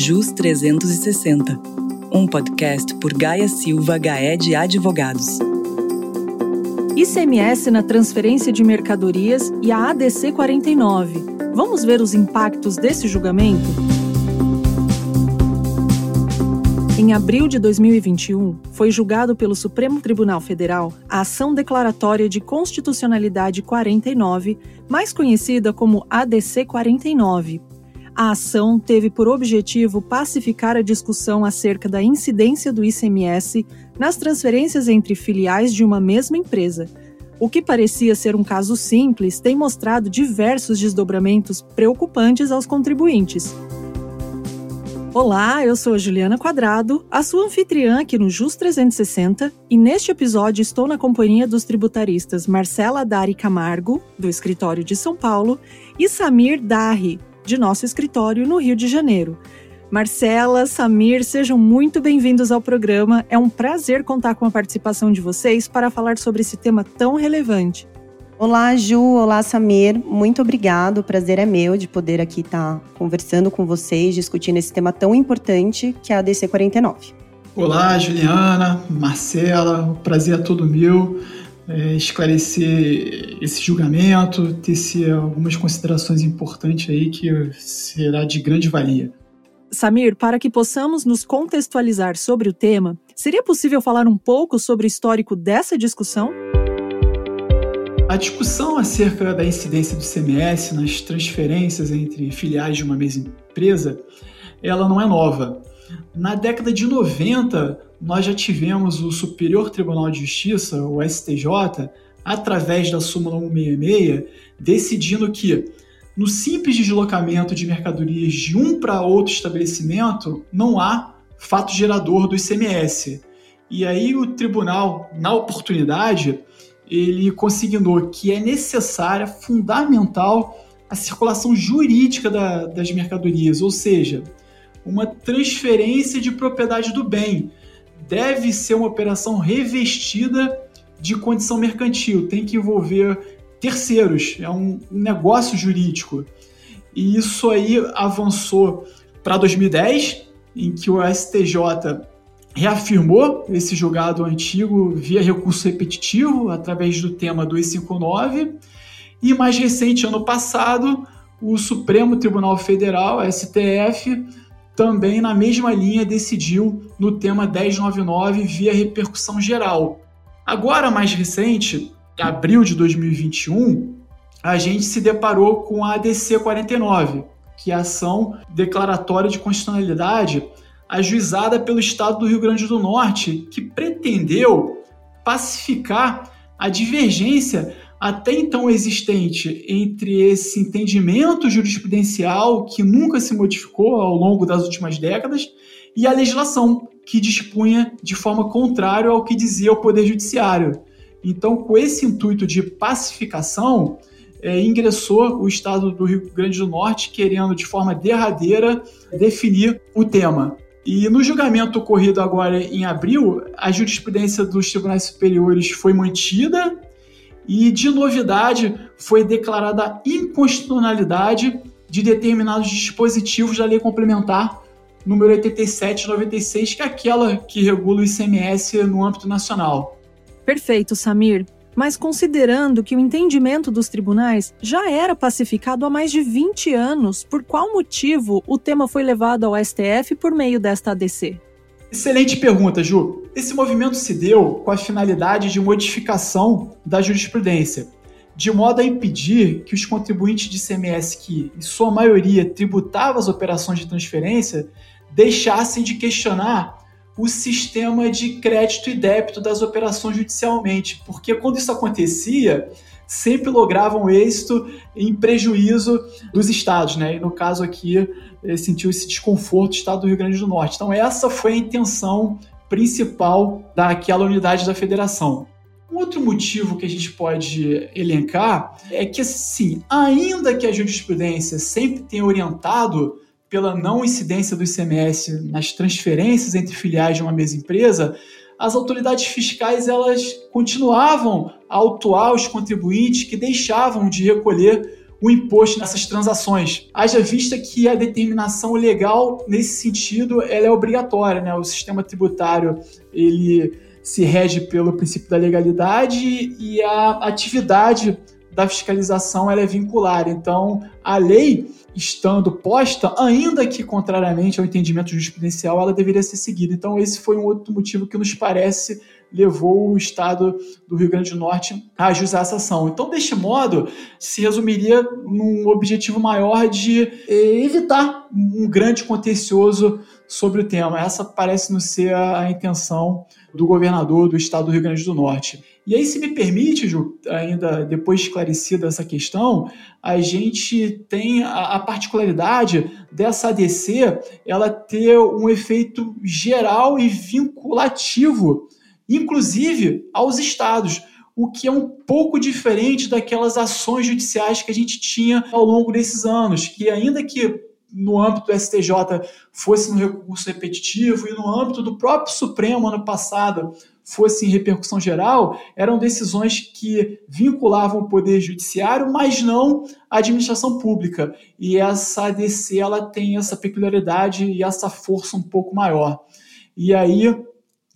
JUS 360, um podcast por Gaia Silva Gaed Advogados. ICMS na transferência de mercadorias e a ADC 49. Vamos ver os impactos desse julgamento? Em abril de 2021, foi julgado pelo Supremo Tribunal Federal a ação declaratória de constitucionalidade 49, mais conhecida como ADC 49, a ação teve por objetivo pacificar a discussão acerca da incidência do ICMS nas transferências entre filiais de uma mesma empresa. O que parecia ser um caso simples tem mostrado diversos desdobramentos preocupantes aos contribuintes. Olá, eu sou Juliana Quadrado, a sua anfitriã aqui no JUS 360, e neste episódio estou na companhia dos tributaristas Marcela Dari Camargo, do escritório de São Paulo, e Samir Darri, de nosso escritório no Rio de Janeiro. Marcela, Samir, sejam muito bem-vindos ao programa. É um prazer contar com a participação de vocês para falar sobre esse tema tão relevante. Olá, Ju. Olá, Samir. Muito obrigado. O prazer é meu de poder aqui estar conversando com vocês, discutindo esse tema tão importante que é a DC 49. Olá, Juliana, Marcela. O prazer é todo meu é, esclarecer esse julgamento, tecer algumas considerações importantes aí que será de grande valia. Samir, para que possamos nos contextualizar sobre o tema, seria possível falar um pouco sobre o histórico dessa discussão? A discussão acerca da incidência do CMS nas transferências entre filiais de uma mesma empresa, ela não é nova. Na década de 90, nós já tivemos o Superior Tribunal de Justiça, o STJ, através da súmula 166, decidindo que no simples deslocamento de mercadorias de um para outro estabelecimento não há fato gerador do ICMS. E aí o tribunal, na oportunidade, ele consignou que é necessária, fundamental, a circulação jurídica da, das mercadorias, ou seja, uma transferência de propriedade do bem. Deve ser uma operação revestida de condição mercantil, tem que envolver terceiros, é um negócio jurídico. E isso aí avançou para 2010, em que o STJ reafirmou esse julgado antigo via recurso repetitivo, através do tema 259, e mais recente, ano passado, o Supremo Tribunal Federal, STF, também na mesma linha decidiu no tema 1099 via repercussão geral. Agora, mais recente, em abril de 2021, a gente se deparou com a ADC 49, que é a ação declaratória de constitucionalidade ajuizada pelo Estado do Rio Grande do Norte, que pretendeu pacificar a divergência até então existente entre esse entendimento jurisprudencial que nunca se modificou ao longo das últimas décadas e a legislação que dispunha de forma contrária ao que dizia o Poder Judiciário. Então, com esse intuito de pacificação, é, ingressou o Estado do Rio Grande do Norte querendo, de forma derradeira, definir o tema. E no julgamento ocorrido agora em abril, a jurisprudência dos tribunais superiores foi mantida e, de novidade, foi declarada a inconstitucionalidade de determinados dispositivos da Lei Complementar número 8796, que é aquela que regula o ICMS no âmbito nacional. Perfeito, Samir. Mas considerando que o entendimento dos tribunais já era pacificado há mais de 20 anos, por qual motivo o tema foi levado ao STF por meio desta ADC? Excelente pergunta, Ju. Esse movimento se deu com a finalidade de modificação da jurisprudência, de modo a impedir que os contribuintes de CMS que, em sua maioria, tributavam as operações de transferência, deixassem de questionar o sistema de crédito e débito das operações judicialmente, porque quando isso acontecia, sempre logravam êxito em prejuízo dos estados, né? E no caso aqui, sentiu esse desconforto do estado do Rio Grande do Norte. Então, essa foi a intenção principal daquela unidade da federação. Um outro motivo que a gente pode elencar é que, assim, ainda que a jurisprudência sempre tenha orientado pela não incidência do ICMS nas transferências entre filiais de uma mesma empresa, as autoridades fiscais elas continuavam a autuar os contribuintes que deixavam de recolher o imposto nessas transações. Haja vista que a determinação legal nesse sentido ela é obrigatória, né? O sistema tributário ele se rege pelo princípio da legalidade e a atividade da fiscalização ela é vincular. Então, a lei estando posta, ainda que contrariamente ao entendimento jurisprudencial, ela deveria ser seguida. Então, esse foi um outro motivo que nos parece levou o Estado do Rio Grande do Norte a ajustar essa ação. Então, deste modo, se resumiria num objetivo maior de evitar um grande contencioso sobre o tema. Essa parece nos ser a intenção do governador do Estado do Rio Grande do Norte. E aí, se me permite, Ju, ainda depois esclarecida essa questão, a gente tem a, a, particularidade dessa ADC ela ter um efeito geral e vinculativo inclusive aos estados, o que é um pouco diferente daquelas ações judiciais que a gente tinha ao longo desses anos, que ainda que no âmbito do STJ fosse no recurso repetitivo e no âmbito do próprio Supremo ano passado fosse em repercussão geral, eram decisões que vinculavam o poder judiciário, mas não a administração pública. E essa ADC ela tem essa peculiaridade e essa força um pouco maior. E aí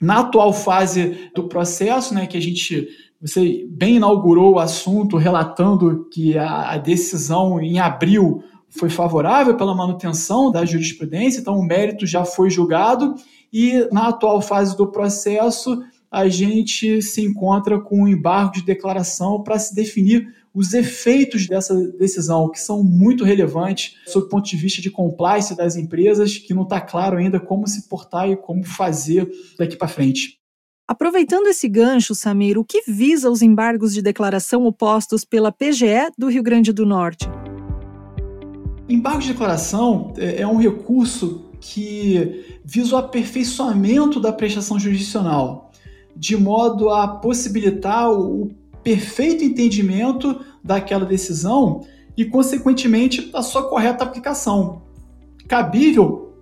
na atual fase do processo, né, que a gente você bem inaugurou o assunto relatando que a, a decisão em abril foi favorável pela manutenção da jurisprudência, então o mérito já foi julgado. E na atual fase do processo a gente se encontra com um embargo de declaração para se definir os efeitos dessa decisão, que são muito relevantes sob o ponto de vista de compliance das empresas, que não está claro ainda como se portar e como fazer daqui para frente. Aproveitando esse gancho, Samir, o que visa os embargos de declaração opostos pela PGE do Rio Grande do Norte? Embargo de declaração é, é um recurso que visa o aperfeiçoamento da prestação jurisdicional, de modo a possibilitar o perfeito entendimento daquela decisão e, consequentemente, a sua correta aplicação. Cabível,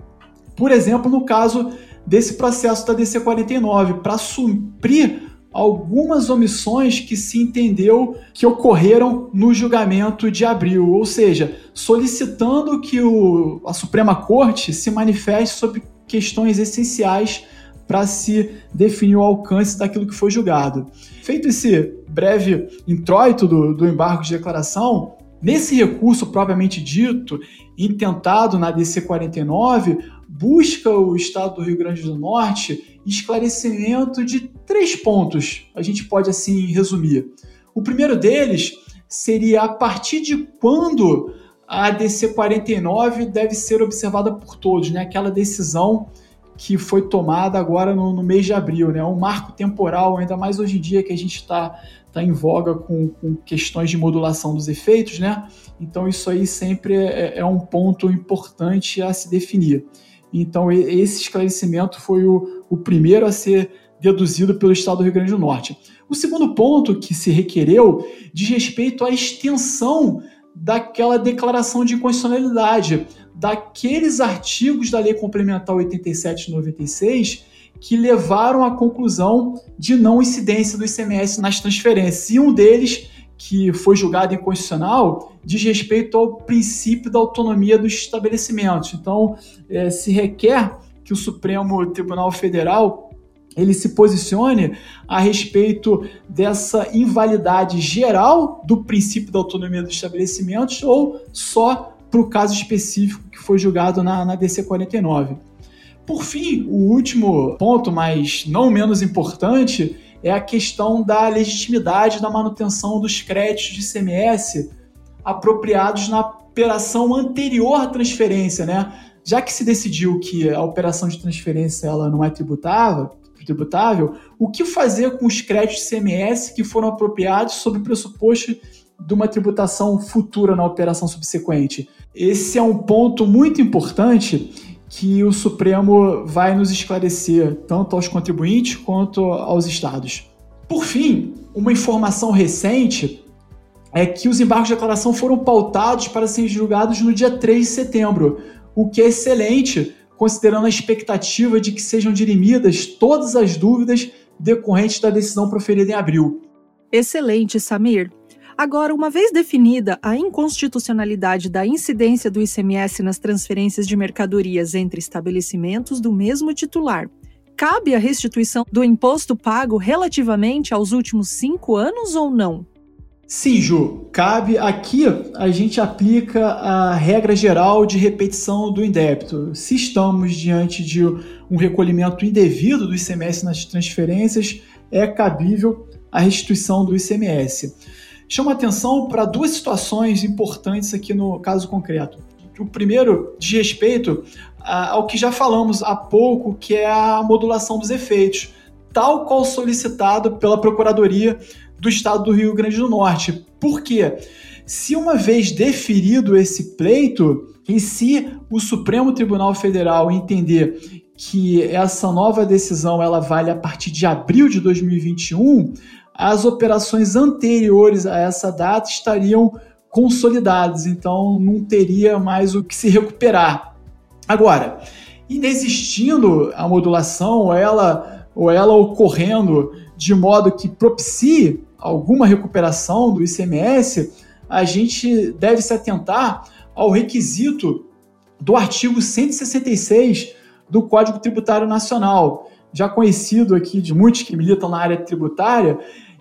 por exemplo, no caso desse processo da DC 49, para suprir algumas omissões que se entendeu que ocorreram no julgamento de abril, ou seja, solicitando que o, a Suprema Corte se manifeste sobre questões essenciais para se definir o alcance daquilo que foi julgado. Feito esse breve introito do, do embargo de declaração, nesse recurso propriamente dito, intentado na DC 49, busca o Estado do Rio Grande do Norte esclarecimento de três pontos, a gente pode assim resumir. O primeiro deles seria a partir de quando a DC 49 deve ser observada por todos, né? aquela decisão que foi tomada agora no, no, mês de abril, né? Um marco temporal, ainda mais hoje em dia que a gente está tá em voga com, com, questões de modulação dos efeitos, né? Então isso aí sempre é, é, um ponto importante a se definir. Então esse esclarecimento foi o, o primeiro a ser deduzido pelo Estado do Rio Grande do Norte. O segundo ponto que se requereu diz respeito à extensão daquela declaração de inconstitucionalidade daqueles artigos da Lei Complementar 87 de 96 que levaram à conclusão de não incidência do ICMS nas transferências. E um deles, que foi julgado inconstitucional, diz respeito ao princípio da autonomia dos estabelecimentos. Então, é, se requer que o Supremo Tribunal Federal ele se posicione a respeito dessa invalidade geral do princípio da autonomia dos estabelecimentos ou só para o caso específico que foi julgado na, na DC 49. Por fim, o último ponto, mas não menos importante, é a questão da legitimidade da manutenção dos créditos de ICMS apropriados na operação anterior à transferência, né? Já que se decidiu que a operação de transferência ela não é tributável, tributável, o que fazer com os créditos de ICMS que foram apropriados sob o pressuposto de uma tributação futura na operação subsequente. Esse é um ponto muito importante que o Supremo vai nos esclarecer, tanto aos contribuintes quanto aos estados. Por fim, uma informação recente é que os embargos de declaração foram pautados para serem julgados no dia 3 de setembro, o que é excelente, considerando a expectativa de que sejam dirimidas todas as dúvidas decorrentes da decisão proferida em abril. Excelente, Samir. Agora, uma vez definida a inconstitucionalidade da incidência do ICMS nas transferências de mercadorias entre estabelecimentos do mesmo titular, cabe a restituição do imposto pago relativamente aos últimos cinco anos ou não? Sim, Ju, cabe. Aqui a gente aplica a regra geral de repetição do indébito. Se estamos diante de um recolhimento indevido do ICMS nas transferências, é cabível a restituição do ICMS chama atenção para duas situações importantes aqui no caso concreto. O primeiro diz respeito ao que já falamos há pouco, que é a modulação dos efeitos, tal qual solicitado pela Procuradoria do Estado do Rio Grande do Norte. Por quê? Se uma vez deferido esse pleito, e se o Supremo Tribunal Federal entender que essa nova decisão ela vale a partir de abril de 2021, as operações anteriores a essa data estariam consolidadas, então não teria mais o que se recuperar. Agora, inexistindo a modulação ou ela, ou ela ocorrendo de modo que propicie alguma recuperação do ICMS, a gente deve se atentar ao requisito do artigo 166 do Código Tributário Nacional, já conhecido aqui de muitos que militam na área tributária,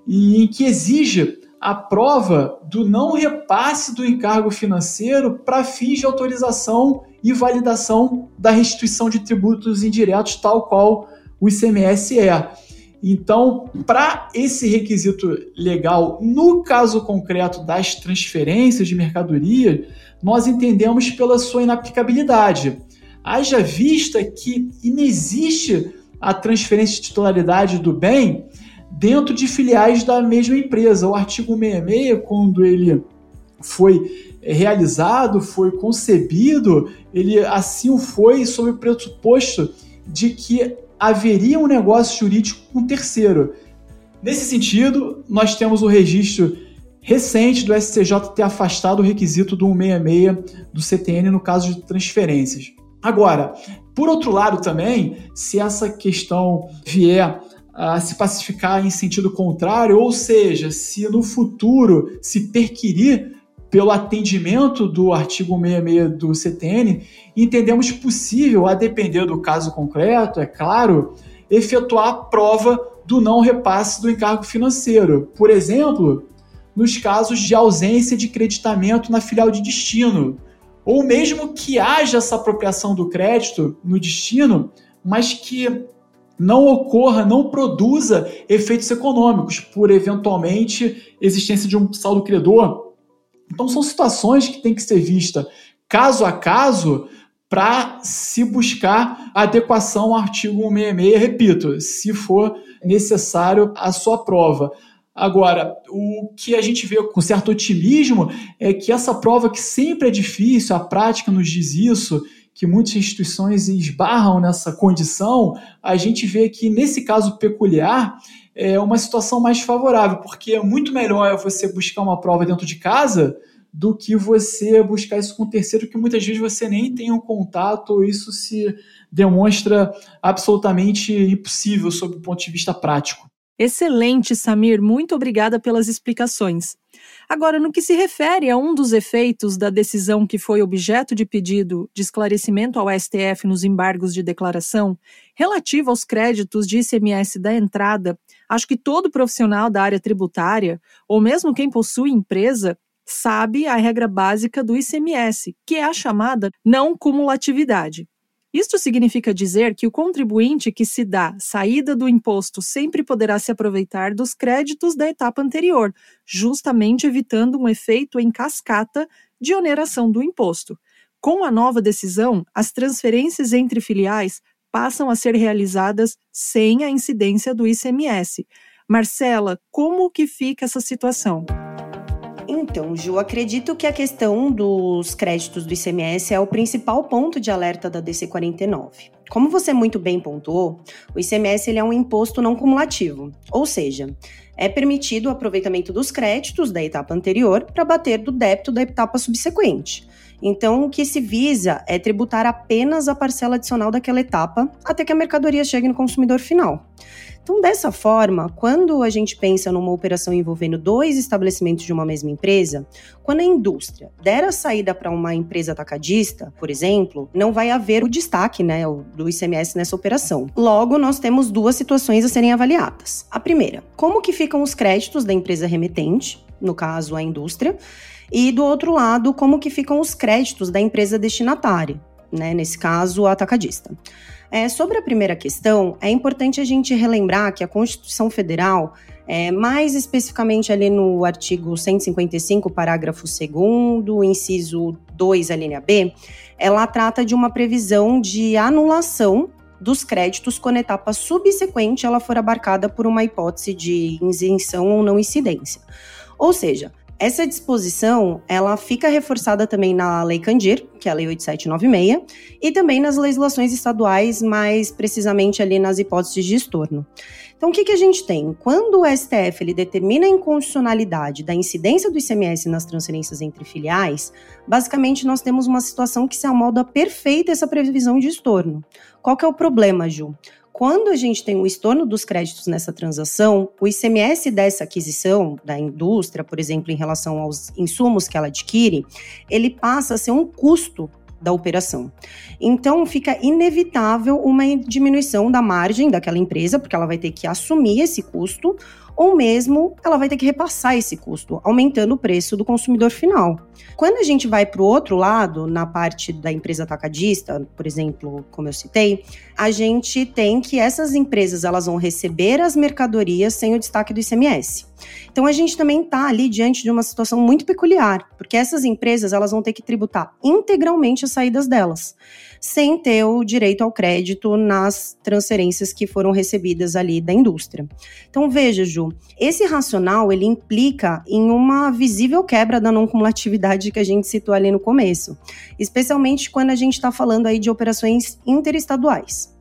e em que exige a prova do não repasse do encargo financeiro para fins de autorização e validação da restituição de tributos indiretos, tal qual o ICMS é. Então, para esse requisito legal, no caso concreto das transferências de mercadoria, nós entendemos pela sua inaplicabilidade. Haja vista que inexiste a transferência de titularidade do bem dentro de filiais da mesma empresa. O artigo 66, quando ele foi realizado, foi concebido, ele assim foi sob o pressuposto de que haveria um negócio jurídico com terceiro. Nesse sentido, nós temos o registro recente do SCJ ter afastado o requisito do 166 do CTN no caso de transferências. Agora, por outro lado também, se essa questão vier a se pacificar em sentido contrário, ou seja, se no futuro se perquirir pelo atendimento do artigo 66 do CTN, entendemos possível, a depender do caso concreto, é claro, efetuar a prova do não repasse do encargo financeiro. Por exemplo, nos casos de ausência de creditamento na filial de destino, ou mesmo que haja essa apropriação do crédito no destino, mas que não ocorra, não produza efeitos econômicos por eventualmente existência de um saldo credor. Então são situações que têm que ser vistas caso a caso para se buscar adequação ao artigo 166, repito, se for necessário a sua prova. Agora, o que a gente vê com certo otimismo é que essa prova que sempre é difícil, a prática nos diz isso, que muitas instituições esbarram nessa condição, a gente vê que nesse caso peculiar é uma situação mais favorável, porque é muito melhor você buscar uma prova dentro de casa do que você buscar isso com um terceiro que muitas vezes você nem tem um contato, isso se demonstra absolutamente impossível sob o ponto de vista prático. Excelente, Samir. Muito obrigada pelas explicações. Agora, no que se refere a um dos efeitos da decisão que foi objeto de pedido de esclarecimento ao STF nos embargos de declaração, relativo aos créditos de ICMS da entrada, acho que todo profissional da área tributária, ou mesmo quem possui empresa, sabe a regra básica do ICMS, que é a chamada não cumulatividade. Isto significa dizer que o contribuinte que se dá saída do imposto sempre poderá se aproveitar dos créditos da etapa anterior, justamente evitando um efeito em cascata de oneração do imposto. Com a nova decisão, as transferências entre filiais passam a ser realizadas sem a incidência do ICMS. Marcela, como que fica essa situação? Então, Ju, acredito que a questão dos créditos do ICMS é o principal ponto de alerta da DC 49. Como você muito bem pontuou, o ICMS ele é um imposto não cumulativo, ou seja, é permitido o aproveitamento dos créditos da etapa anterior para bater do débito da etapa subsequente. Então, o que se visa é tributar apenas a parcela adicional daquela etapa até que a mercadoria chegue no consumidor final. Então, dessa forma, quando a gente pensa numa operação envolvendo dois estabelecimentos de uma mesma empresa, quando a indústria der a saída para uma empresa atacadista, por exemplo, não vai haver o destaque né, do ICMS nessa operação. Logo, nós temos duas situações a serem avaliadas. A primeira, como que ficam os créditos da empresa remetente, no caso a indústria, e do outro lado, como que ficam os créditos da empresa destinatária, né, nesse caso, a atacadista. É, sobre a primeira questão, é importante a gente relembrar que a Constituição Federal, é, mais especificamente ali no artigo 155, parágrafo 2, inciso 2, a linha B, ela trata de uma previsão de anulação dos créditos quando a etapa subsequente ela for abarcada por uma hipótese de isenção ou não incidência. Ou seja, essa disposição, ela fica reforçada também na Lei Candir, que é a Lei 8796, e também nas legislações estaduais, mais precisamente ali nas hipóteses de estorno. Então, o que, que a gente tem? Quando o STF ele determina a inconstitucionalidade da incidência do ICMS nas transferências entre filiais, basicamente nós temos uma situação que se amolda perfeita essa previsão de estorno. Qual que é o problema, Ju? Quando a gente tem o estorno dos créditos nessa transação, o ICMS dessa aquisição da indústria, por exemplo, em relação aos insumos que ela adquire, ele passa a ser um custo da operação. Então, fica inevitável uma diminuição da margem daquela empresa, porque ela vai ter que assumir esse custo, ou mesmo ela vai ter que repassar esse custo, aumentando o preço do consumidor final. Quando a gente vai para o outro lado, na parte da empresa atacadista, por exemplo, como eu citei, a gente tem que essas empresas elas vão receber as mercadorias sem o destaque do ICMS. Então a gente também está ali diante de uma situação muito peculiar, porque essas empresas elas vão ter que tributar integralmente as saídas delas sem ter o direito ao crédito nas transferências que foram recebidas ali da indústria. Então veja, Ju, esse racional ele implica em uma visível quebra da não cumulatividade que a gente citou ali no começo, especialmente quando a gente está falando aí de operações interestaduais.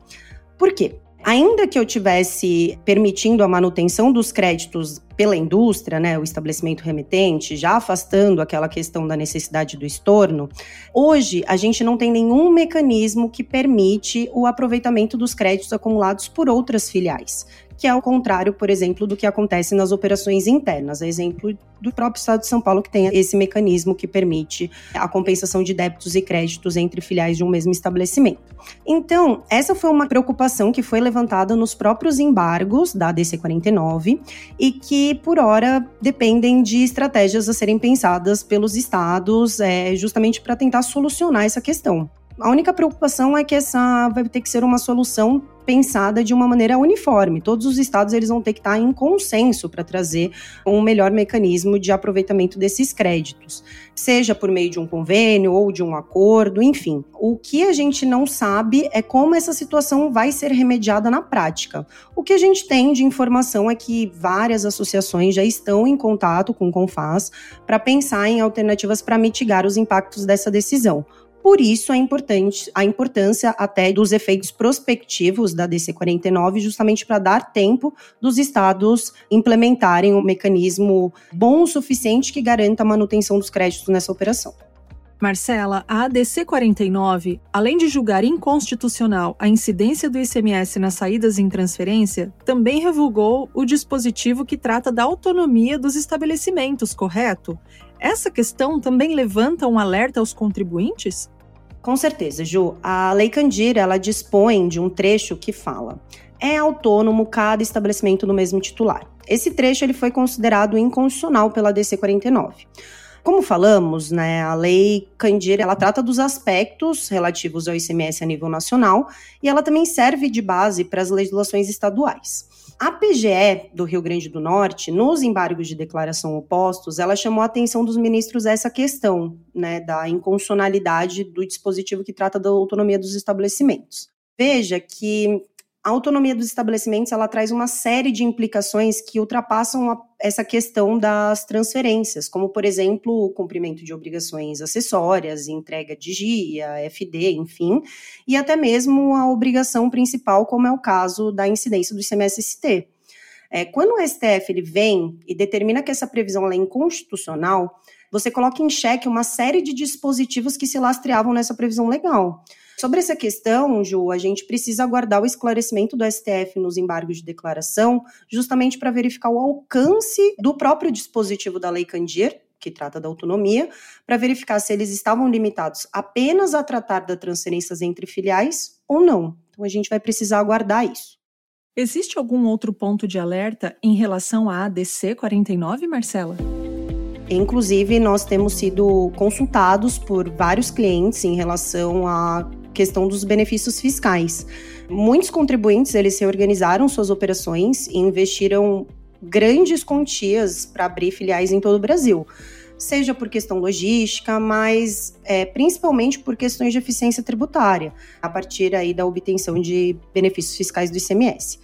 Por quê? Ainda que eu tivesse permitindo a manutenção dos créditos pela indústria, né, o estabelecimento remetente, já afastando aquela questão da necessidade do estorno, hoje a gente não tem nenhum mecanismo que permite o aproveitamento dos créditos acumulados por outras filiais, que é ao contrário, por exemplo, do que acontece nas operações internas. Exemplo do próprio Estado de São Paulo, que tem esse mecanismo que permite a compensação de débitos e créditos entre filiais de um mesmo estabelecimento. Então, essa foi uma preocupação que foi levantada nos próprios embargos da DC 49 e que, por hora, dependem de estratégias a serem pensadas pelos estados, é, justamente para tentar solucionar essa questão. A única preocupação é que essa vai ter que ser uma solução pensada de uma maneira uniforme. Todos os estados eles vão ter que estar em consenso para trazer um melhor mecanismo de aproveitamento desses créditos, seja por meio de um convênio ou de um acordo, enfim. O que a gente não sabe é como essa situação vai ser remediada na prática. O que a gente tem de informação é que várias associações já estão em contato com o Confaz para pensar em alternativas para mitigar os impactos dessa decisão. Por isso, é importante a importância até dos efeitos prospectivos da DC 49, justamente para dar tempo dos estados implementarem um mecanismo bom o suficiente que garanta a manutenção dos créditos nessa operação. Marcela, a ADC 49, além de julgar inconstitucional a incidência do ICMS nas saídas em transferência, também revogou o dispositivo que trata da autonomia dos estabelecimentos, correto? Essa questão também levanta um alerta aos contribuintes? Com certeza, Ju. A Lei Candir, ela dispõe de um trecho que fala: é autônomo cada estabelecimento no mesmo titular. Esse trecho ele foi considerado inconstitucional pela DC 49. Como falamos, né, a lei Candir, ela trata dos aspectos relativos ao ICMS a nível nacional e ela também serve de base para as legislações estaduais. A PGE do Rio Grande do Norte, nos embargos de declaração opostos, ela chamou a atenção dos ministros essa questão, né, da inconstitucionalidade do dispositivo que trata da autonomia dos estabelecimentos. Veja que a autonomia dos estabelecimentos ela traz uma série de implicações que ultrapassam a, essa questão das transferências, como, por exemplo, o cumprimento de obrigações acessórias, entrega de GIA, FD, enfim, e até mesmo a obrigação principal, como é o caso da incidência do ICMS-ST. É, quando o STF ele vem e determina que essa previsão é inconstitucional, você coloca em xeque uma série de dispositivos que se lastreavam nessa previsão legal. Sobre essa questão, Ju, a gente precisa aguardar o esclarecimento do STF nos embargos de declaração, justamente para verificar o alcance do próprio dispositivo da Lei Candir, que trata da autonomia, para verificar se eles estavam limitados apenas a tratar das transferências entre filiais ou não. Então a gente vai precisar aguardar isso. Existe algum outro ponto de alerta em relação à ADC 49, Marcela? Inclusive, nós temos sido consultados por vários clientes em relação à questão dos benefícios fiscais. Muitos contribuintes eles reorganizaram suas operações e investiram grandes quantias para abrir filiais em todo o Brasil, seja por questão logística, mas é, principalmente por questões de eficiência tributária, a partir aí da obtenção de benefícios fiscais do ICMS.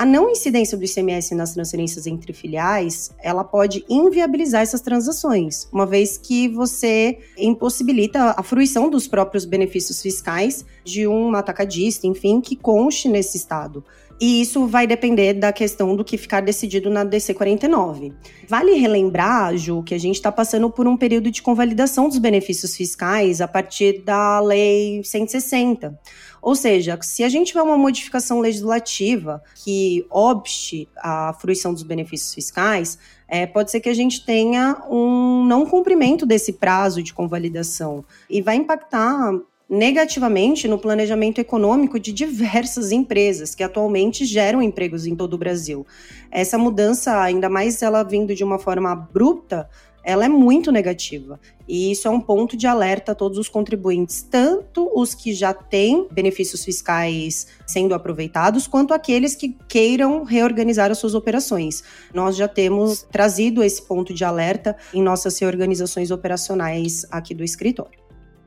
A não incidência do ICMS nas transferências entre filiais, ela pode inviabilizar essas transações, uma vez que você impossibilita a fruição dos próprios benefícios fiscais de um atacadista, enfim, que conste nesse estado. E isso vai depender da questão do que ficar decidido na DC 49. Vale relembrar, Ju, que a gente está passando por um período de convalidação dos benefícios fiscais a partir da Lei 160. Ou seja, se a gente tiver uma modificação legislativa que obste a fruição dos benefícios fiscais, é, pode ser que a gente tenha um não cumprimento desse prazo de convalidação e vai impactar negativamente no planejamento econômico de diversas empresas que atualmente geram empregos em todo o Brasil. Essa mudança, ainda mais ela vindo de uma forma abrupta, ela é muito negativa. E isso é um ponto de alerta a todos os contribuintes, tanto os que já têm benefícios fiscais sendo aproveitados, quanto aqueles que queiram reorganizar as suas operações. Nós já temos trazido esse ponto de alerta em nossas reorganizações operacionais aqui do escritório.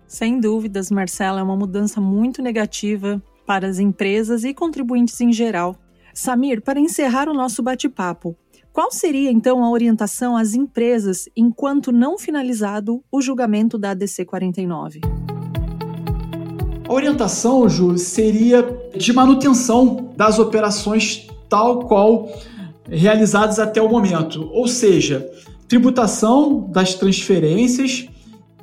Sem dúvidas, Marcela, é uma mudança muito negativa para as empresas e contribuintes em geral. Samir, para encerrar o nosso bate-papo, qual seria então a orientação às empresas enquanto não finalizado o julgamento da ADC 49? A orientação, Ju, seria de manutenção das operações tal qual realizadas até o momento, ou seja, tributação das transferências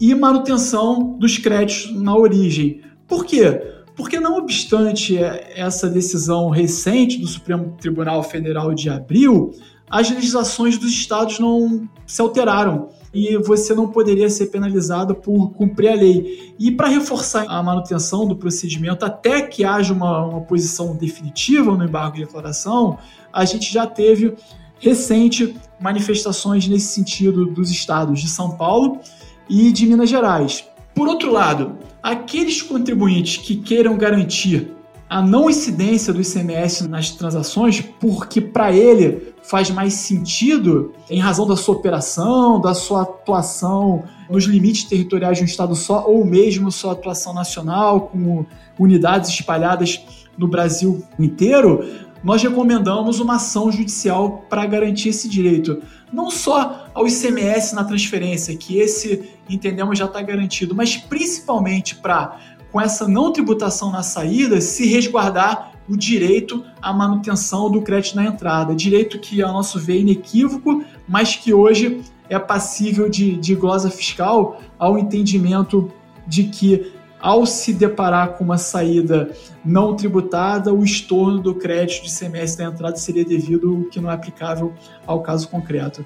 e manutenção dos créditos na origem. Por quê? Porque, não obstante essa decisão recente do Supremo Tribunal Federal de abril, as legislações dos estados não se alteraram e você não poderia ser penalizado por cumprir a lei. E para reforçar a manutenção do procedimento até que haja uma, uma posição definitiva no embargo de declaração, a gente já teve recente manifestações nesse sentido dos estados de São Paulo e de Minas Gerais. Por outro lado, aqueles contribuintes que queiram garantir a não incidência do ICMS nas transações, porque para ele faz mais sentido em razão da sua operação, da sua atuação nos limites territoriais de um estado só, ou mesmo sua atuação nacional, com unidades espalhadas no Brasil inteiro, nós recomendamos uma ação judicial para garantir esse direito. Não só ao ICMS na transferência, que esse entendemos já está garantido, mas principalmente para, com essa não tributação na saída, se resguardar o direito à manutenção do crédito na entrada. Direito que, a nosso ver, é inequívoco, mas que hoje é passível de, de glosa fiscal ao entendimento de que ao se deparar com uma saída não tributada, o estorno do crédito de semestre da entrada seria devido, que não é aplicável ao caso concreto.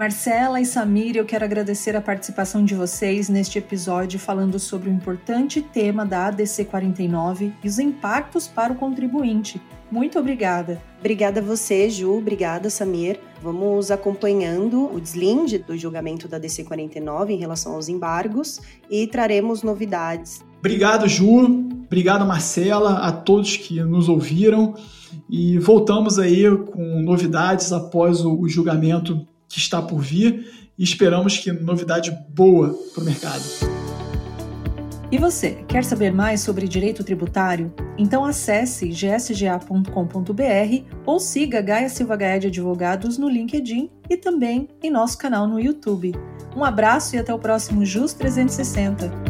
Marcela e Samir, eu quero agradecer a participação de vocês neste episódio falando sobre o importante tema da ADC 49 e os impactos para o contribuinte. Muito obrigada. Obrigada a você, Ju. Obrigada, Samir. Vamos acompanhando o deslinde do julgamento da DC 49 em relação aos embargos e traremos novidades. Obrigado, Ju. Obrigado, Marcela, a todos que nos ouviram. E voltamos aí com novidades após o julgamento que está por vir e esperamos que novidade boa para o mercado. E você, quer saber mais sobre direito tributário? Então acesse gsga.com.br ou siga Gaia Silva Gaia de Advogados no LinkedIn e também em nosso canal no YouTube. Um abraço e até o próximo JUS 360.